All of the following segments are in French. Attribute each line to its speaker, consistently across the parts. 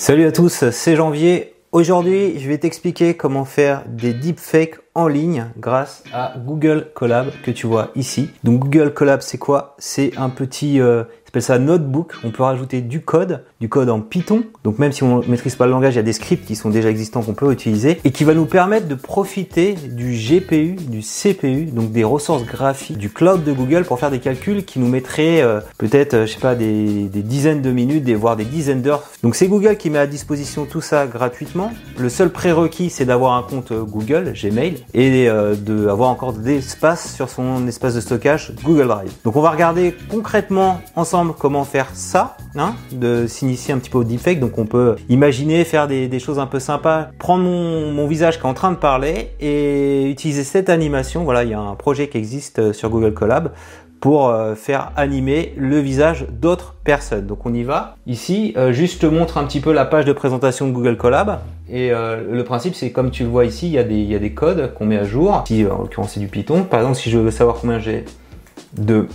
Speaker 1: Salut à tous, c'est Janvier. Aujourd'hui, je vais t'expliquer comment faire des deepfakes en ligne grâce à Google Colab que tu vois ici. Donc Google Colab, c'est quoi? C'est un petit euh, s'appelle ça Notebook. On peut rajouter du code, du code en Python. Donc même si on ne maîtrise pas le langage, il y a des scripts qui sont déjà existants qu'on peut utiliser et qui va nous permettre de profiter du GPU, du CPU, donc des ressources graphiques du cloud de Google pour faire des calculs qui nous mettraient euh, peut-être, euh, je sais pas, des, dizaines de minutes, des, voire des dizaines d'heures. Donc c'est Google qui met à disposition tout ça gratuitement. Le seul prérequis, c'est d'avoir un compte Google, Gmail, et euh, d'avoir encore de l'espace sur son espace de stockage Google Drive. Donc on va regarder concrètement ensemble comment faire ça, hein, de s'initier un petit peu au deepfake. Donc on peut imaginer faire des, choses un peu sympas, prendre mon, visage qui est en train de parler et utiliser cette animation. Voilà, il y a un projet qui existe euh, sur Google Collab pour euh, faire animer le visage d'autres personnes. Donc on y va. Ici, euh, juste te montre un petit peu la page de présentation de Google Collab. Et le principe, c'est comme tu le vois ici, il y a des, il y a des codes qu'on met à jour. Ici, en l'occurrence, c'est du Python. Par exemple, si je veux savoir combien j'ai de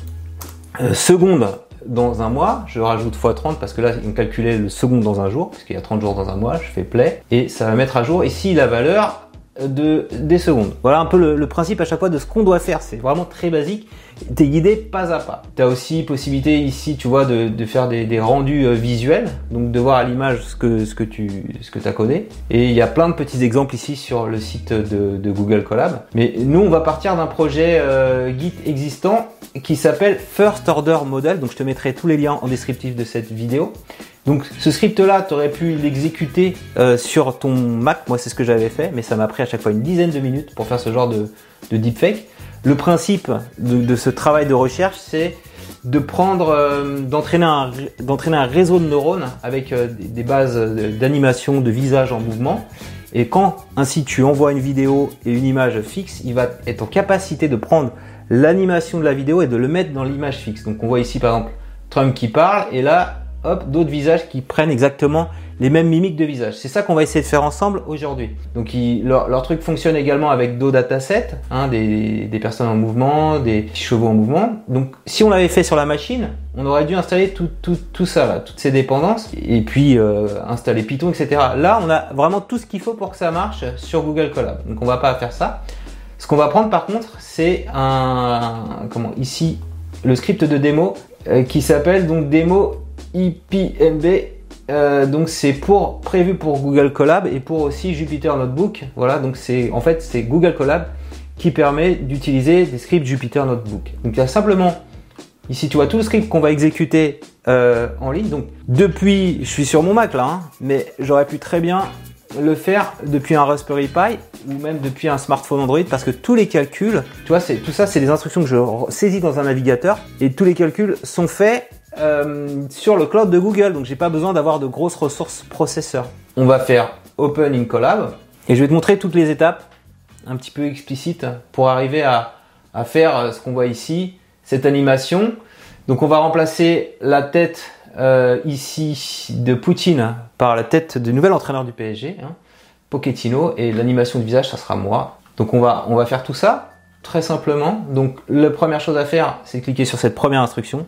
Speaker 1: secondes dans un mois, je rajoute x30 parce que là, il me calculait le second dans un jour, puisqu'il y a 30 jours dans un mois, je fais play, et ça va mettre à jour. Ici la valeur de, des secondes. Voilà un peu le, principe à chaque fois de ce qu'on doit faire. C'est vraiment très basique. T'es guidé pas à pas. Tu as aussi possibilité ici, tu vois, de, de faire des, des, rendus euh, visuels, donc de voir à l'image ce que, ce que tu ce que as codé. Et il y a plein de petits exemples ici sur le site de, de Google Colab. Mais nous, on va partir d'un projet euh, Git existant qui s'appelle First Order Model. Donc je te mettrai tous les liens en descriptif de cette vidéo. Donc ce script-là, tu aurais pu l'exécuter euh, sur ton Mac. Moi, c'est ce que j'avais fait, mais ça m'a pris à chaque fois une dizaine de minutes pour faire ce genre de, de deepfake. Le principe de, ce travail de recherche, c'est de prendre, euh, d'entraîner un, réseau de neurones avec euh, des bases d'animation de visage en mouvement. Et quand ainsi tu envoies une vidéo et une image fixe, il va être en capacité de prendre l'animation de la vidéo et de le mettre dans l'image fixe. Donc on voit ici par exemple Trump qui parle et là, d'autres visages qui prennent exactement les mêmes mimiques de visage. C'est ça qu'on va essayer de faire ensemble aujourd'hui. Donc leur, truc fonctionne également avec d'autres datasets, hein, des, personnes en mouvement, des chevaux en mouvement. Donc si on l'avait fait sur la machine, on aurait dû installer tout, ça, là, toutes ces dépendances, et puis euh, installer Python, etc. Là, on a vraiment tout ce qu'il faut pour que ça marche sur Google Colab. Donc on va pas faire ça. Ce qu'on va prendre par contre, c'est un comment ici le script de démo euh, qui s'appelle donc démo IPMB. Euh, donc c'est prévu pour Google Colab et pour aussi Jupyter Notebook. Voilà, donc c'est en fait c'est Google Colab qui permet d'utiliser des scripts Jupyter Notebook. Donc il y a simplement ici tu vois tout le script qu'on va exécuter euh, en ligne. Donc depuis, je suis sur mon Mac là, hein, mais j'aurais pu très bien le faire depuis un Raspberry Pi ou même depuis un smartphone Android parce que tous les calculs, tu vois, tout ça, c'est des instructions que je saisis dans un navigateur et tous les calculs sont faits euh, sur le cloud de Google. Donc j'ai pas besoin d'avoir de grosses ressources processeurs. On va faire Open in Collab et je vais te montrer toutes les étapes un petit peu explicites pour arriver à, à faire ce qu'on voit ici, cette animation. Donc on va remplacer la tête euh, ici de Poutine par la tête du nouvel entraîneur du PSG, hein, Pochettino, et l'animation du visage, ça sera moi. Donc on va, on va faire tout ça très simplement. Donc la première chose à faire, c'est cliquer sur cette première instruction,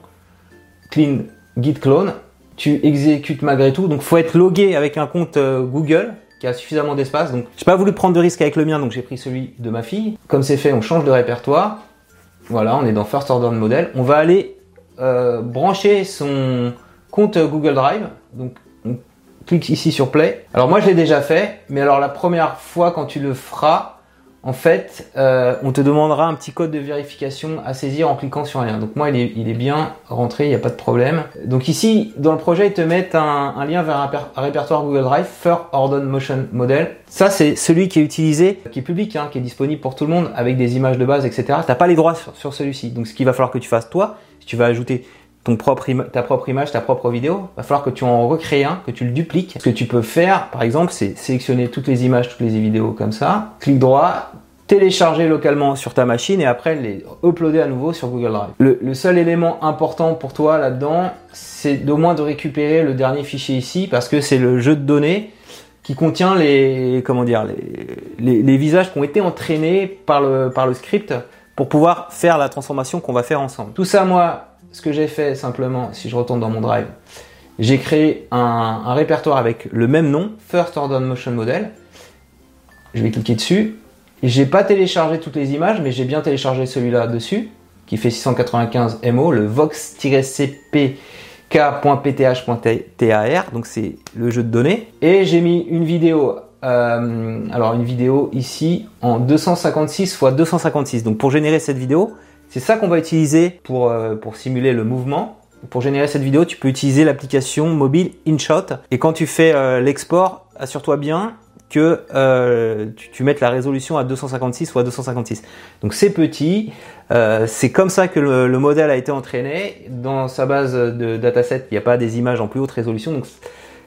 Speaker 1: git clone. Tu exécutes malgré tout, donc faut être logué avec un compte euh, Google qui a suffisamment d'espace. Donc j'ai pas voulu prendre de risque avec le mien, donc j'ai pris celui de ma fille. Comme c'est fait, on change de répertoire. Voilà, on est dans First Order Model. On va aller euh, brancher son compte Google Drive. Donc on clique ici sur Play. Alors moi je l'ai déjà fait, mais alors la première fois quand tu le feras, en fait, euh, on te demandera un petit code de vérification à saisir en cliquant sur un lien. Donc moi, il est, bien rentré, il n'y a pas de problème. Donc ici, dans le projet, ils te mettent un, lien vers un, répertoire Google Drive, First Order Motion Model. Ça, c'est celui qui est utilisé, qui est public, hein, qui est disponible pour tout le monde, avec des images de base, etc. Tu n'as pas les droits sur, sur celui-ci. Donc ce qu'il va falloir que tu fasses, toi, si tu vas ajouter propre ta propre image, ta propre vidéo, va falloir que tu en recrées un, que tu le dupliques. Ce que tu peux faire, par exemple, c'est sélectionner toutes les images, toutes les vidéos comme ça, clic droit, télécharger localement sur ta machine et après les uploader à nouveau sur Google Drive. Le, seul élément important pour toi là-dedans, c'est d'au moins de récupérer le dernier fichier ici parce que c'est le jeu de données qui contient les comment dire les, visages qui ont été entraînés par le script pour pouvoir faire la transformation qu'on va faire ensemble. Tout ça, moi, ce que j'ai fait simplement, si je retourne dans mon drive, j'ai créé un, répertoire avec le même nom, First Order Motion Model. Je vais cliquer dessus. J'ai pas téléchargé toutes les images, mais j'ai bien téléchargé celui-là dessus, qui fait 695 MO, le vox-cpk.pth.tar, donc c'est le jeu de données. Et j'ai mis une vidéo, euh, alors une vidéo ici en 256 x 256. Donc pour générer cette vidéo, c'est ça qu'on va utiliser pour, euh, pour simuler le mouvement. Pour générer cette vidéo, tu peux utiliser l'application mobile InShot. Et quand tu fais euh, l'export, assure-toi bien que euh, tu, mettes la résolution à 256 ou à 256. Donc c'est petit, c'est comme ça que le, le, modèle a été entraîné. Dans sa base de dataset, il n'y a pas des images en plus haute résolution, donc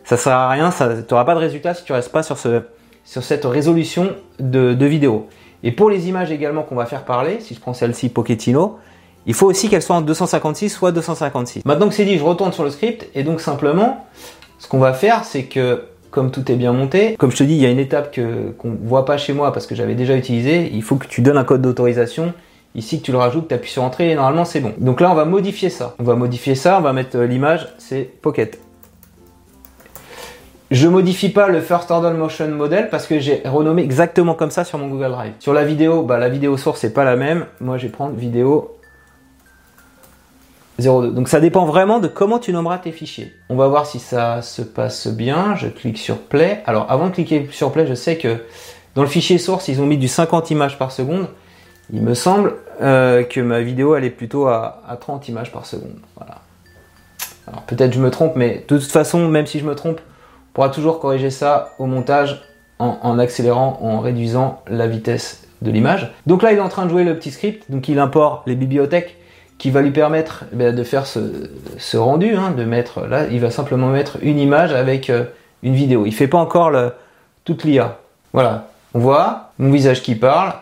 Speaker 1: ça sert à rien, tu n'auras pas de résultat si tu restes pas sur, ce, sur cette résolution de vidéo. Et pour les images également qu'on va faire parler, si je prends celle-ci Pochettino, il faut aussi qu'elle soit en 256 soit 256. Maintenant que c'est dit, je retourne sur le script et donc simplement, ce qu'on va faire, c'est que comme tout est bien monté, comme je te dis, il y a une étape que qu'on voit pas chez moi parce que j'avais déjà utilisé. Il faut que tu donnes un code d'autorisation. Ici, que tu le rajoutes, tu appuies sur entrée et normalement c'est bon. Donc là, on va modifier ça. On va modifier ça, on va mettre l'image, c'est Pocket. Je modifie pas le First Order Motion Model parce que j'ai renommé exactement comme ça sur mon Google Drive. Sur la vidéo, bah, la vidéo source c'est pas la même. Moi, je vais prendre vidéo 02. Donc ça dépend vraiment de comment tu nommeras tes fichiers. On va voir si ça se passe bien. Je clique sur Play. Alors avant de cliquer sur Play, je sais que dans le fichier source, ils ont mis du 50 images par seconde. Il me semble euh, que ma vidéo elle est plutôt à, 30 images par seconde. Voilà. Alors peut-être je me trompe, mais de toute façon, même si je me trompe, pourra toujours corriger ça au montage en, accélérant, en réduisant la vitesse de l'image. Donc là, il est en train de jouer le petit script. Donc il importe les bibliothèques qui va lui permettre eh de faire ce, rendu, hein, de mettre là, il va simplement mettre une image avec euh, une vidéo. Il fait pas encore toute l'IA. Voilà, on voit mon visage qui parle.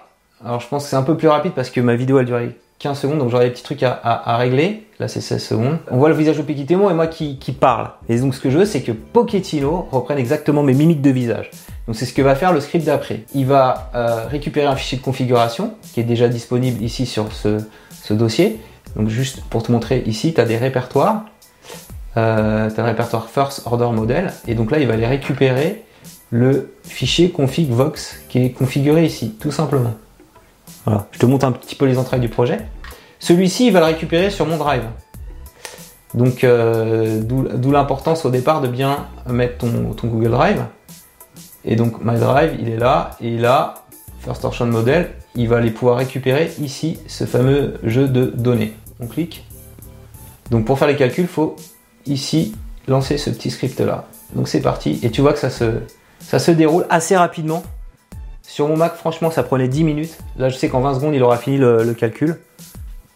Speaker 1: Alors je pense que c'est un peu plus rapide parce que ma vidéo elle durait 15 secondes, donc j'aurai des petits trucs à, régler. Là c'est 16 secondes. On voit le visage de Pochettino et moi qui, parle. Et donc ce que je veux c'est que Pochettino reprenne exactement mes mimiques de visage. Donc c'est ce que va faire le script d'après. Il va euh, récupérer un fichier de configuration qui est déjà disponible ici sur ce, dossier donc juste pour te montrer ici, tu as des répertoires. Euh, tu le répertoire First Order Model. Et donc là, il va aller récupérer le fichier config vox qui est configuré ici, tout simplement. Je te montre un petit peu les entrailles du projet. Celui-ci, il va le récupérer sur mon drive. Donc, euh, d'où l'importance au départ de bien mettre ton, Google Drive. Et donc, My Drive, il est là, et là, First Order Model, il va aller pouvoir récupérer ici ce fameux jeu de données. On clique. Donc pour faire les calculs, il faut ici lancer ce petit script là. Donc c'est parti et tu vois que ça se déroule assez rapidement. Sur mon Mac, franchement, ça prenait 10 minutes. Là, je sais qu'en 20 secondes, il aura fini le, calcul.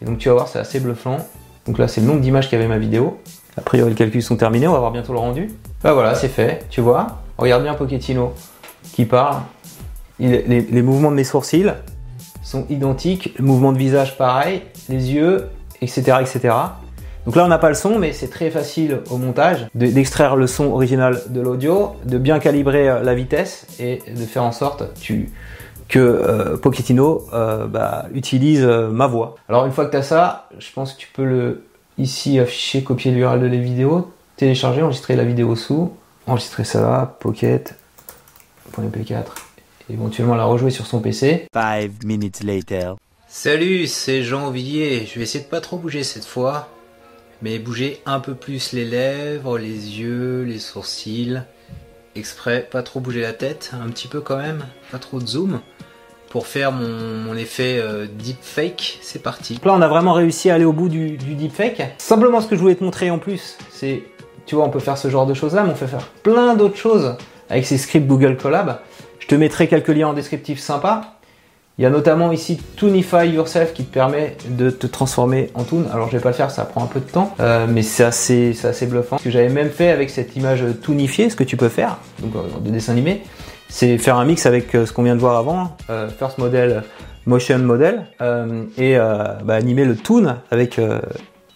Speaker 1: Et donc tu vas voir, c'est assez bluffant. Donc là, c'est le nombre d'images qu'avait ma vidéo. A priori, les calculs sont terminés, on va voir bientôt le rendu. Bah voilà, c'est fait, tu vois. Regarde bien Pochettino qui parle. les, mouvements de mes sourcils, sont identiques, le mouvement de visage pareil, les yeux, etc. etc. Donc là on n'a pas le son mais c'est très facile au montage d'extraire le son original de l'audio, de bien calibrer euh, la vitesse et de faire en sorte que euh, Pochettino euh, bah, utilise ma voix. Alors une fois que tu as ça, je pense que tu peux le ici afficher, copier l'URL de les vidéos, télécharger, enregistrer la vidéo sous, enregistrer ça, pocket.mp4 éventuellement la rejouer sur son PC.
Speaker 2: Five minutes later.
Speaker 1: Salut, c'est Janvier. Je vais essayer de pas trop bouger cette fois, mais bouger un peu plus les lèvres, les yeux, les sourcils. Exprès, pas trop bouger la tête, un petit peu quand même, pas trop de zoom. Pour faire mon, effet euh, deepfake, c'est parti. Là, on a vraiment réussi à aller au bout du, du deepfake. Simplement, ce que je voulais te montrer en plus, c'est, tu vois, on peut faire ce genre de choses là, mais on peut faire plein d'autres choses avec ces scripts Google Colab. Je te mettrai quelques liens en descriptif sympa. Il y a notamment ici Toonify Yourself qui te permet de te transformer en Toon. Alors je vais pas le faire, ça prend un peu de temps, euh, mais c'est assez, assez bluffant. Ce que j'avais même fait avec cette image toonifiée, ce que tu peux faire, donc euh, de dessin animé, c'est faire un mix avec euh, ce qu'on vient de voir avant, First Model, Motion Model, et bah, animer le Toon avec,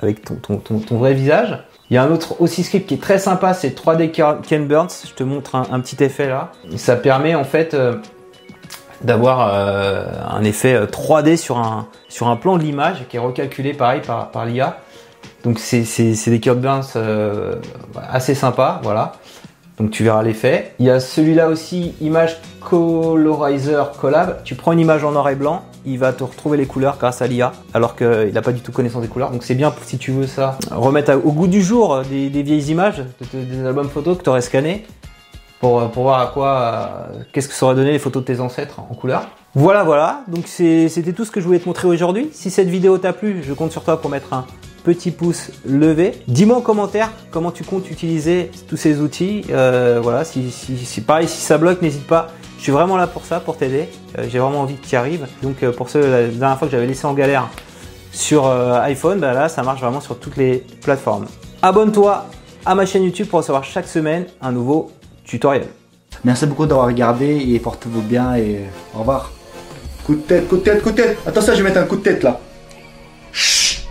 Speaker 1: avec ton, ton, vrai visage. Il y a un autre aussi script qui est très sympa, c'est 3D Ken Burns. Je te montre un, petit effet là. Ça permet en fait d'avoir euh, un effet 3D euh, sur un, plan de l'image qui est recalculé pareil par, l'IA. Donc c'est des cure burns euh, assez sympas, voilà. Donc tu verras l'effet. Il y a celui-là aussi, image colorizer collab. Tu prends une image en noir et blanc, il va te retrouver les couleurs grâce à l'IA, alors qu'il n'a pas du tout connaissance des couleurs. Donc c'est bien si tu veux ça, remettre au goût du jour des, vieilles images, des albums photos que tu aurais scannés pour, pour voir à quoi, qu'est-ce que ça aurait donné les photos de tes ancêtres en couleur. Voilà, voilà. Donc c'était tout ce que je voulais te montrer aujourd'hui. Si cette vidéo t'a plu, je compte sur toi pour mettre un petit pouce levé. Dis-moi en commentaire comment tu comptes utiliser tous ces outils. Euh, voilà, si, si, pareil, si ça bloque, n'hésite pas. Je suis vraiment là pour ça, pour t'aider. Euh, j'ai vraiment envie que tu arrives. Donc euh, pour ceux, la dernière fois que j'avais laissé en galère sur iPhone, bah là ça marche vraiment sur toutes les plateformes. Abonne-toi à ma chaîne YouTube pour recevoir chaque semaine un nouveau tutoriel.
Speaker 3: Merci beaucoup d'avoir regardé et portez-vous bien et au revoir. Coup de tête, coup de tête, coup de tête. Attends ça, je vais mettre un coup de tête là.